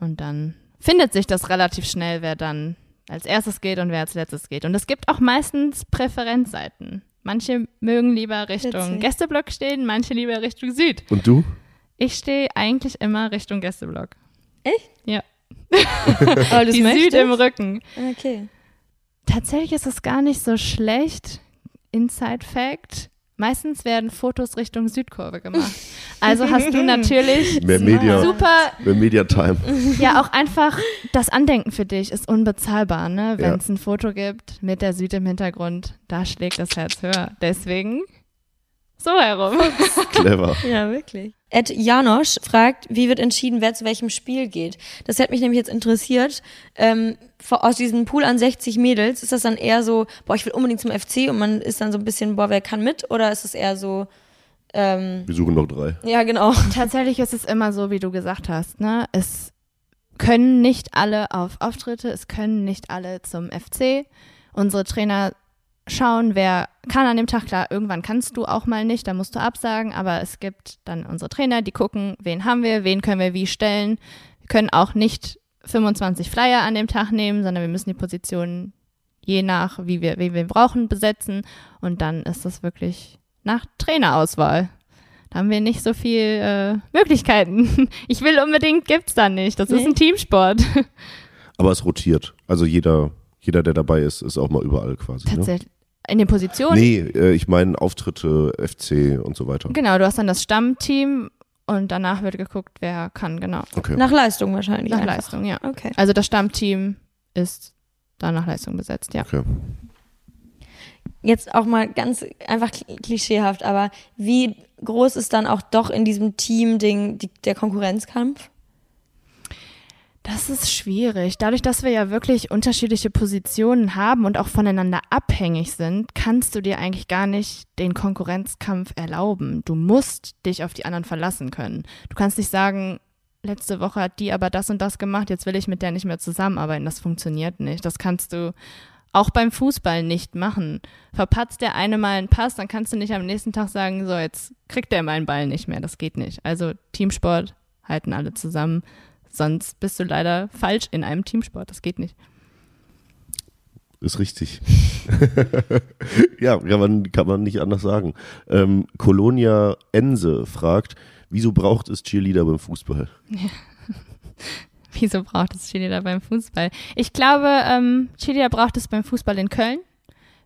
Und dann findet sich das relativ schnell, wer dann als erstes geht und wer als letztes geht. Und es gibt auch meistens Präferenzseiten. Manche mögen lieber Richtung Witzig. Gästeblock stehen, manche lieber Richtung Süd. Und du? Ich stehe eigentlich immer Richtung Gästeblock. Echt? Ja. Aber du Die Süd im Rücken. Okay. Tatsächlich ist es gar nicht so schlecht. Inside Fact. Meistens werden Fotos Richtung Südkurve gemacht. Also hast du natürlich Mehr Media, super, mehr Media-Time. ja auch einfach das Andenken für dich ist unbezahlbar, ne? Wenn Ja. es ein Foto gibt mit der Süd im Hintergrund, da schlägt das Herz höher. Deswegen so herum. Clever. Ja, wirklich. Ed Janosch fragt, wie wird entschieden, wer zu welchem Spiel geht? Das hätte mich nämlich jetzt interessiert. Ähm, aus diesem Pool an 60 Mädels, ist das dann eher so, boah, ich will unbedingt zum FC und man ist dann so ein bisschen, boah, wer kann mit? Oder ist es eher so, ähm, Wir suchen noch drei. ja, genau. Tatsächlich ist es immer so, wie du gesagt hast, ne? Es können nicht alle auf Auftritte, es können nicht alle zum FC. Unsere Trainer schauen, wer kann an dem Tag. Klar, irgendwann kannst du auch mal nicht, da musst du absagen, aber es gibt dann unsere Trainer, die gucken, wen haben wir, wen können wir wie stellen. Wir können auch nicht 25 Flyer an dem Tag nehmen, sondern wir müssen die Positionen je nach, wie wir, wie wir brauchen, besetzen. Und dann ist das wirklich nach Trainerauswahl. Da haben wir nicht so viel äh, Möglichkeiten. Ich will unbedingt, gibt's da nicht. Das ist Nee. ein Teamsport. Aber es rotiert. Also jeder, jeder, der dabei ist, ist auch mal überall quasi. Ne? Tatsächlich. In den Positionen. Nee, äh, ich meine Auftritte, FC und so weiter. Genau, du hast dann das Stammteam und danach wird geguckt, wer kann, genau. Okay. Nach Leistung wahrscheinlich. Nach einfach. Leistung, ja. Okay. Also das Stammteam ist dann nach Leistung besetzt, ja. okay. Jetzt auch mal ganz einfach kli- klischeehaft, aber wie groß ist dann auch doch in diesem Team-Ding der Konkurrenzkampf? Das ist schwierig. Dadurch, dass wir ja wirklich unterschiedliche Positionen haben und auch voneinander abhängig sind, kannst du dir eigentlich gar nicht den Konkurrenzkampf erlauben. Du musst dich auf die anderen verlassen können. Du kannst nicht sagen, letzte Woche hat die aber das und das gemacht, jetzt will ich mit der nicht mehr zusammenarbeiten. Das funktioniert nicht. Das kannst du auch beim Fußball nicht machen. Verpatzt der eine mal einen Pass, dann kannst du nicht am nächsten Tag sagen, so, jetzt kriegt der meinen Ball nicht mehr. Das geht nicht. Also Teamsport halten alle zusammen. Sonst bist du leider falsch in einem Teamsport. Das geht nicht. Ist richtig. ja, kann man, kann man nicht anders sagen. Ähm, Colonia Ense fragt, wieso braucht es Cheerleader beim Fußball? Wieso braucht es Cheerleader beim Fußball? Ich glaube, ähm, Cheerleader braucht es beim Fußball in Köln.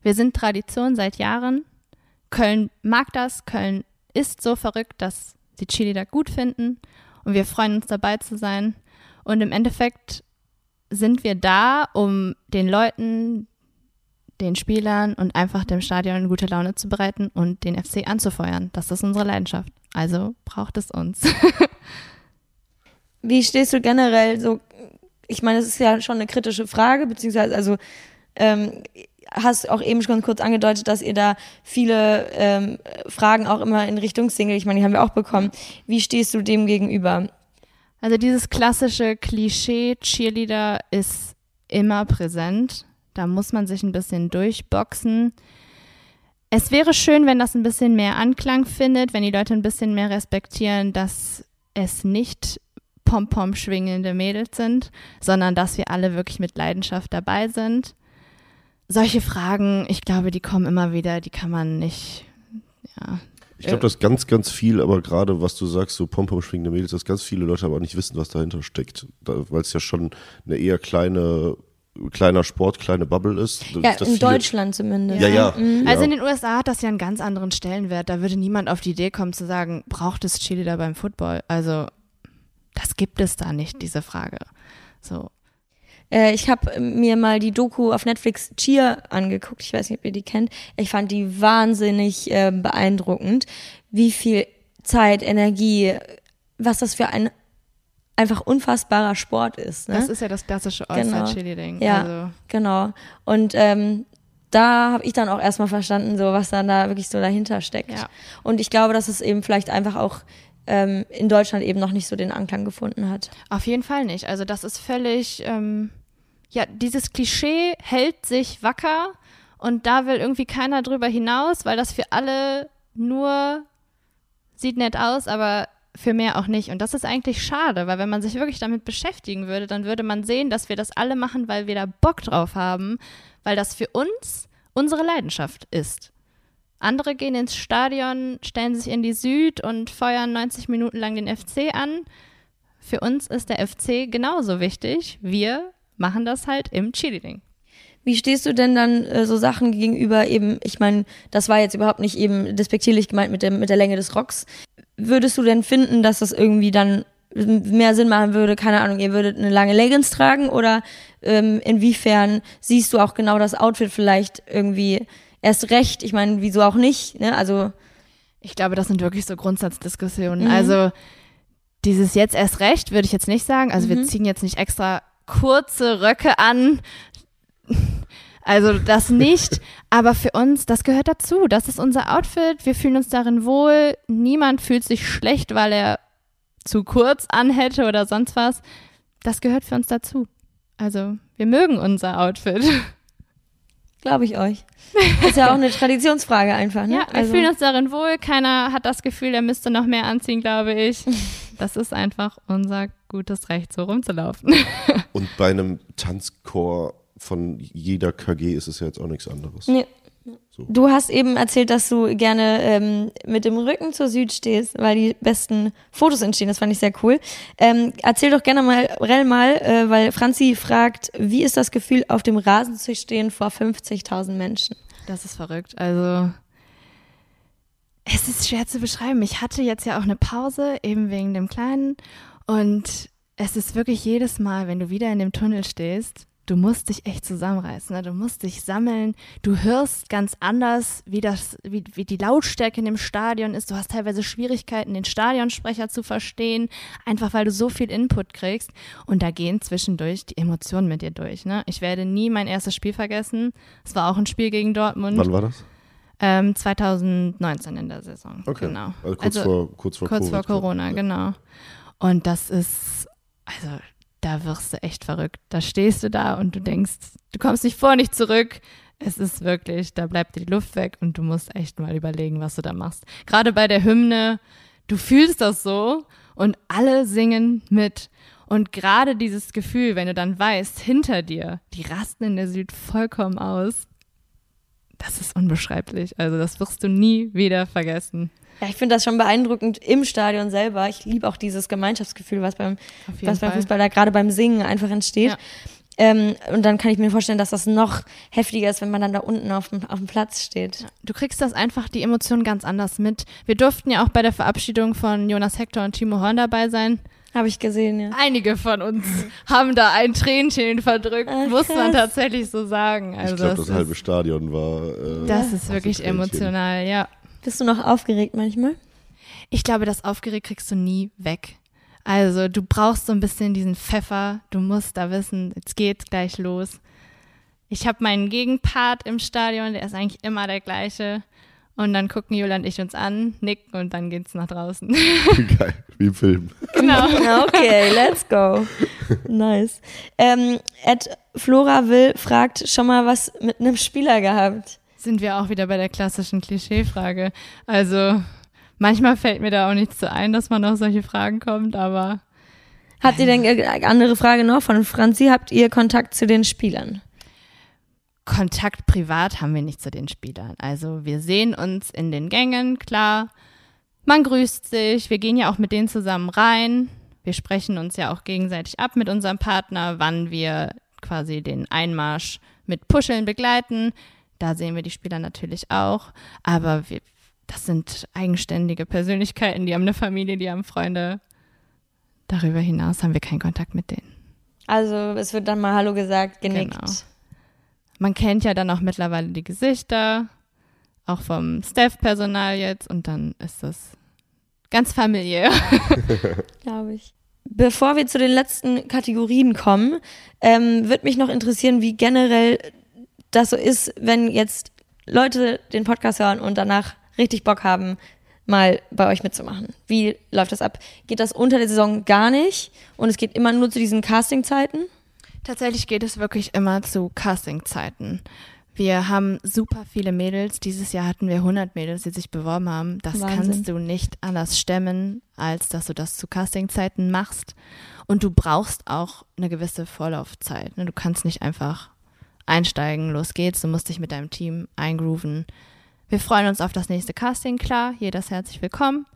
Wir sind Tradition seit Jahren. Köln mag das. Köln ist so verrückt, dass die Cheerleader gut finden. Und wir freuen uns dabei zu sein. Und im Endeffekt sind wir da, um den Leuten, den Spielern und einfach dem Stadion gute Laune zu bereiten und den FC anzufeuern. Das ist unsere Leidenschaft. Also braucht es uns. Wie stehst du generell so, ich meine, es ist ja schon eine kritische Frage, beziehungsweise, also, ähm, hast auch eben schon kurz angedeutet, dass ihr da viele ähm, Fragen auch immer in Richtung Single, ich meine, die haben wir auch bekommen. Wie stehst du dem gegenüber? Also dieses klassische Klischee Cheerleader ist immer präsent. Da muss man sich ein bisschen durchboxen. Es wäre schön, wenn das ein bisschen mehr Anklang findet, wenn die Leute ein bisschen mehr respektieren, dass es nicht Pom-Pom schwingende Mädels sind, sondern dass wir alle wirklich mit Leidenschaft dabei sind. Solche Fragen, ich glaube, die kommen immer wieder, die kann man nicht, ja, Ich glaube, dass ganz, ganz viel, aber gerade was du sagst, so Pompom schwingende Mädels, dass ganz viele Leute aber nicht wissen, was dahinter steckt. Da, Weil es ja schon eine eher kleine, kleiner Sport, kleine Bubble ist. Ja, in viele- Deutschland zumindest. Ja, ja. Mhm. Also in den USA hat das ja einen ganz anderen Stellenwert. Da würde niemand auf die Idee kommen zu sagen, braucht es Cheerleader beim Football? Also das gibt es da nicht, diese Frage. So. Äh, ich habe mir mal die Doku auf Netflix Cheer angeguckt. Ich weiß nicht, ob ihr die kennt. Ich fand die wahnsinnig äh, beeindruckend, wie viel Zeit, Energie, was das für ein einfach unfassbarer Sport ist. Ne? Das ist ja das klassische Genau. All-Star-Cheerleading. Ja. Also, Genau. Und ähm, da habe ich dann auch erstmal verstanden, so was dann da wirklich so dahinter steckt. Ja. Und ich glaube, dass es eben vielleicht einfach auch ähm, in Deutschland eben noch nicht so den Anklang gefunden hat. auf jeden Fall nicht. Also das ist völlig, ähm, ja, dieses Klischee hält sich wacker und da will irgendwie keiner drüber hinaus, weil das für alle nur sieht nett aus, aber für mehr auch nicht. Und das ist eigentlich schade, weil wenn man sich wirklich damit beschäftigen würde, dann würde man sehen, dass wir das alle machen, weil wir da Bock drauf haben, weil das für uns unsere Leidenschaft ist. Andere gehen ins Stadion, stellen sich in die Süd und feuern 90 Minuten lang den FC an. Für uns ist der FC genauso wichtig. Wir machen das halt im Cheerleading. Wie stehst du denn dann äh, so Sachen gegenüber eben, ich meine, das war jetzt überhaupt nicht eben despektierlich gemeint mit, dem, mit der Länge des Rocks. Würdest du denn finden, dass das irgendwie dann mehr Sinn machen würde, keine Ahnung, ihr würdet eine lange Leggings tragen oder ähm, inwiefern siehst du auch genau das Outfit vielleicht irgendwie erst recht, ich meine, wieso auch nicht, ne? Also Ich glaube, das sind wirklich so Grundsatzdiskussionen. Mhm. Also dieses jetzt erst recht würde ich jetzt nicht sagen. Also wir Mhm. ziehen jetzt nicht extra kurze Röcke an. Also das nicht, aber für uns, das gehört dazu. Das ist unser Outfit. Wir fühlen uns darin wohl. Niemand fühlt sich schlecht, weil er zu kurz anhätte oder sonst was. Das gehört für uns dazu. Also wir mögen unser Outfit. glaube ich euch. Ist ja auch eine Traditionsfrage einfach, ne? Ja, wir also, fühlen uns darin wohl. Keiner hat das Gefühl, er müsste noch mehr anziehen, glaube ich. Das ist einfach unser gutes Recht, so rumzulaufen. Und bei einem Tanzchor von jeder KG ist es ja jetzt auch nichts anderes. Nee. So. Du hast eben erzählt, dass du gerne ähm, mit dem Rücken zur Süd stehst, weil die besten Fotos entstehen. Das fand ich sehr cool. Ähm, erzähl doch gerne mal, Rell mal, äh, weil Franzi fragt, wie ist das Gefühl, auf dem Rasen zu stehen vor 50.000 Menschen? Das ist verrückt. Also es ist schwer zu beschreiben. Ich hatte jetzt ja auch eine Pause, eben wegen dem Kleinen. Und es ist wirklich jedes Mal, wenn du wieder in dem Tunnel stehst, du musst dich echt zusammenreißen. Ne? Du musst dich sammeln. Du hörst ganz anders, wie, das, wie, wie die Lautstärke in dem Stadion ist. Du hast teilweise Schwierigkeiten, den Stadionsprecher zu verstehen, einfach weil du so viel Input kriegst. Und da gehen zwischendurch die Emotionen mit dir durch. Ne? Ich werde nie mein erstes Spiel vergessen. Es war auch ein Spiel gegen Dortmund. Wann war das? Ähm, 2019 in der Saison. Okay. Genau. Also kurz vor, kurz vor kurz vor Covid. Corona, Ja. genau. Und das ist, also da wirst du echt verrückt. Da stehst du da und du denkst, du kommst nicht vor, nicht zurück. Es ist wirklich, da bleibt dir die Luft weg und du musst echt mal überlegen, was du da machst. Gerade bei der Hymne, du fühlst das so und alle singen mit. Und gerade dieses Gefühl, wenn du dann weißt, hinter dir, die rasten in der Süd vollkommen aus, das ist unbeschreiblich. Also das wirst du nie wieder vergessen. Ja, ich finde das schon beeindruckend im Stadion selber. Ich liebe auch dieses Gemeinschaftsgefühl, was beim, was beim Fall. Fußball da gerade beim Singen einfach entsteht. Ja. Ähm, und dann kann ich mir vorstellen, dass das noch heftiger ist, wenn man dann da unten auf dem, auf dem Platz steht. Du kriegst das einfach, die Emotionen ganz anders mit. Wir durften ja auch bei der Verabschiedung von Jonas Hector und Timo Horn dabei sein. Habe ich gesehen, ja. Einige von uns haben da ein Tränchen verdrückt, Ach, muss man tatsächlich so sagen. Also ich glaube, das, ist, halbe Stadion war. Äh, das ist wirklich emotional, ja. Bist du noch aufgeregt manchmal? Ich glaube, das Aufgeregt kriegst du nie weg. Also du brauchst so ein bisschen diesen Pfeffer. Du musst da wissen, jetzt geht's gleich los. Ich habe meinen Gegenpart im Stadion, der ist eigentlich immer der gleiche. Und dann gucken Julia und ich uns an, nicken und dann geht's nach draußen. Geil, wie im Film. genau. Okay, let's go. Nice. Ähm, Ed Flora Will fragt schon mal was mit einem Spieler gehabt. Sind wir auch wieder bei der klassischen Klischeefrage. Also manchmal fällt mir da auch nichts so ein, dass man auf solche Fragen kommt, aber Habt ihr denn, andere Frage noch von Franzi, habt ihr Kontakt zu den Spielern? Kontakt privat haben wir nicht zu den Spielern. Also wir sehen uns in den Gängen, klar. Man grüßt sich, wir gehen ja auch mit denen zusammen rein. Wir sprechen uns ja auch gegenseitig ab mit unserem Partner, wann wir quasi den Einmarsch mit Puscheln begleiten. Da sehen wir die Spieler natürlich auch. Aber wir, das sind eigenständige Persönlichkeiten, die haben eine Familie, die haben Freunde. Darüber hinaus haben wir keinen Kontakt mit denen. Also es wird dann mal Hallo gesagt, genickt. Genau. Man kennt ja dann auch mittlerweile die Gesichter, auch vom Staff-Personal jetzt, und dann ist das ganz familiär. glaube ich. Bevor wir zu den letzten Kategorien kommen, ähm, wird mich noch interessieren, wie generell das so ist, wenn jetzt Leute den Podcast hören und danach richtig Bock haben, mal bei euch mitzumachen. Wie läuft das ab? Geht das unter der Saison gar nicht und es geht immer nur zu diesen Castingzeiten? Tatsächlich geht es wirklich immer zu Casting-Zeiten. Wir haben super viele Mädels. Dieses Jahr hatten wir 100 Mädels, die sich beworben haben. Das Wahnsinn. kannst du nicht anders stemmen, als dass du das zu Casting-Zeiten machst. Und du brauchst auch eine gewisse Vorlaufzeit. ne? Du kannst nicht einfach einsteigen, los geht's. Du musst dich mit deinem Team eingrooven. Wir freuen uns auf das nächste Casting, klar. Jeder ist herzlich willkommen.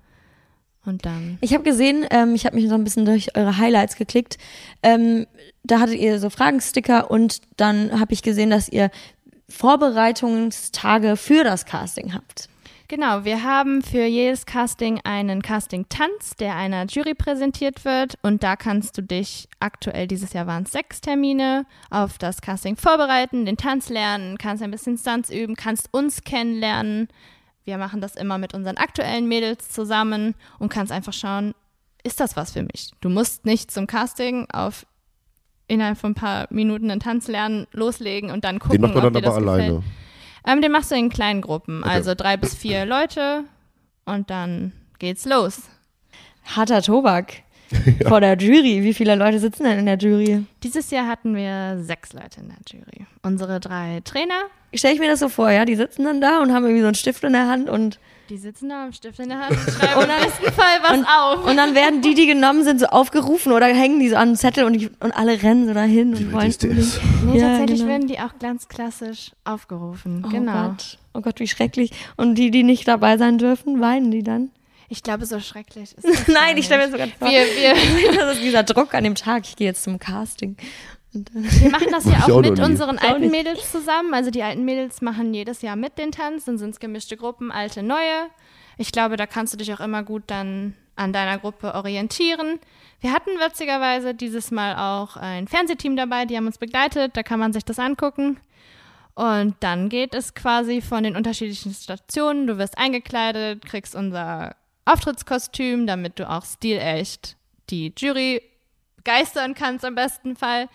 Und dann Ich habe gesehen, ähm, ich habe mich so ein bisschen durch eure Highlights geklickt. Ähm, da hattet ihr so Fragensticker und dann habe ich gesehen, dass ihr Vorbereitungstage für das Casting habt. Genau, wir haben für jedes Casting einen Casting-Tanz, der einer Jury präsentiert wird. Und da kannst du dich, aktuell dieses Jahr waren es sechs Termine, auf das Casting vorbereiten, den Tanz lernen, kannst ein bisschen Stunts üben, kannst uns kennenlernen. Wir machen das immer mit unseren aktuellen Mädels zusammen und kannst einfach schauen, ist das was für mich? Du musst nicht zum Casting auf innerhalb von ein paar Minuten einen Tanz lernen, loslegen und dann gucken, Den macht man ob dann dir aber das gefällt. Ähm, den machst du in kleinen Gruppen, Okay. also drei bis vier Leute und dann geht's los. Harter Tobak vor der Jury. Wie viele Leute sitzen denn in der Jury? Dieses Jahr hatten wir sechs Leute in der Jury. Unsere drei Trainer, stelle ich mir das so vor, ja, die sitzen dann da und haben irgendwie so einen Stift in der Hand und Die sitzen da am Stift in der Hand und schreiben im besten Fall was und, auf. und dann werden die, die genommen sind, so aufgerufen oder hängen die so an einen Zettel und, die, und alle rennen so dahin Wie und wollen nee, ja, tatsächlich genau. werden die auch ganz klassisch aufgerufen. Oh genau. Gott. Oh Gott, wie schrecklich. Und die, die nicht dabei sein dürfen, weinen die dann? Ich glaube, so schrecklich ist das Nein, ich stelle mir sogar vor. Wir, wir, das ist dieser Druck an dem Tag, ich gehe jetzt zum Casting. Und dann, wir machen das ja auch auch mit unseren Ich alten. Mädels zusammen. Also die alten Mädels machen jedes Jahr mit den Tanz, dann sind es gemischte Gruppen, alte, neue. Ich glaube, da kannst du dich auch immer gut dann an deiner Gruppe orientieren. Wir hatten witzigerweise dieses Mal auch ein Fernsehteam dabei, die haben uns begleitet, da kann man sich das angucken. Und dann geht es quasi von den unterschiedlichen Stationen. Du wirst eingekleidet, kriegst unser Auftrittskostüm, damit du auch stilecht die Jury geistern kannst im besten Fall.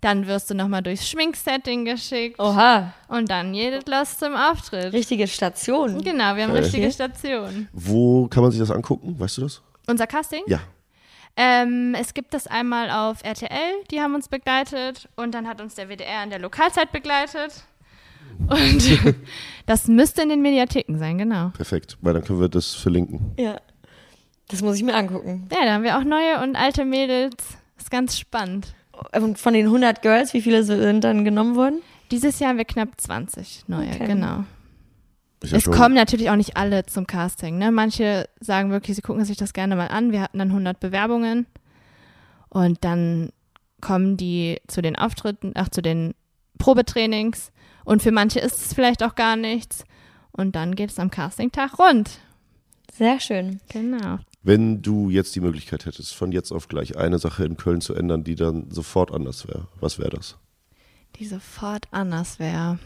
Dann wirst du nochmal durchs Schminksetting geschickt. oha, Und dann geht los zum Auftritt. richtige Station. Genau, wir haben Geil. richtige Stationen. Wo kann man sich das angucken? Weißt du das? Unser Casting? Ja. Ähm, es gibt das einmal auf RTL, die haben uns begleitet. Und dann hat uns der WDR in der Lokalzeit begleitet. Und das müsste in den Mediatheken sein, genau. Perfekt, weil dann können wir das verlinken. Ja. Das muss ich mir angucken. Ja, da haben wir auch neue und alte Mädels. ist ganz spannend. Und von den 100 Girls, wie viele sind dann genommen worden? Dieses Jahr haben wir knapp 20 neue, Okay. genau. Ja es schon- kommen natürlich auch nicht alle zum Casting. Ne? Manche sagen wirklich, sie gucken sich das gerne mal an. Wir hatten dann 100 Bewerbungen und dann kommen die zu den Auftritten, ach zu den Probetrainings und für manche ist es vielleicht auch gar nichts und dann geht es am Castingtag rund. Sehr schön. Genau. Wenn du jetzt die Möglichkeit hättest, von jetzt auf gleich eine Sache in Köln zu ändern, die dann sofort anders wäre, was wäre das? Die sofort anders wäre.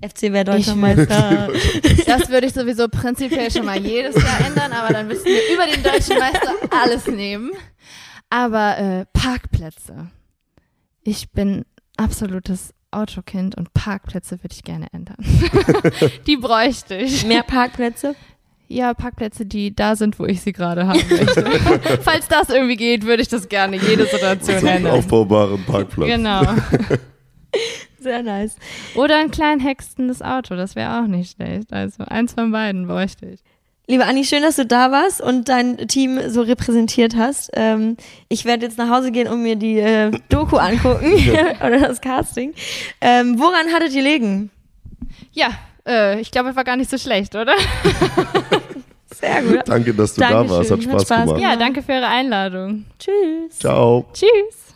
FC wäre deutscher Meister. Das würde ich sowieso prinzipiell schon mal jedes Jahr ändern, aber dann müssten wir über den deutschen Meister alles nehmen. Aber äh, Parkplätze. Ich bin absolutes Autokind und Parkplätze würde ich gerne ändern. die bräuchte ich. Mehr Parkplätze? Ja, Parkplätze, die da sind, wo ich sie gerade haben möchte. Falls das irgendwie geht, würde ich das gerne jede Situation So einen ändern. aufbaubaren Parkplatz. Genau. Sehr nice. Oder ein klein hextendes Auto, das wäre auch nicht schlecht. Also eins von beiden bräuchte ich. Liebe Anni, schön, dass du da warst und dein Team so repräsentiert hast. Ähm, ich werde jetzt nach Hause gehen und mir die äh, Doku angucken oder das Casting. Ähm, woran hattet ihr legen? Ja, äh, ich glaube, es war gar nicht so schlecht, oder? Sehr gut. Danke, dass du da Dankeschön, warst. Hat hat Spaß, Spaß gemacht. Ja, danke für Ihre Einladung. Tschüss. Ciao. Tschüss.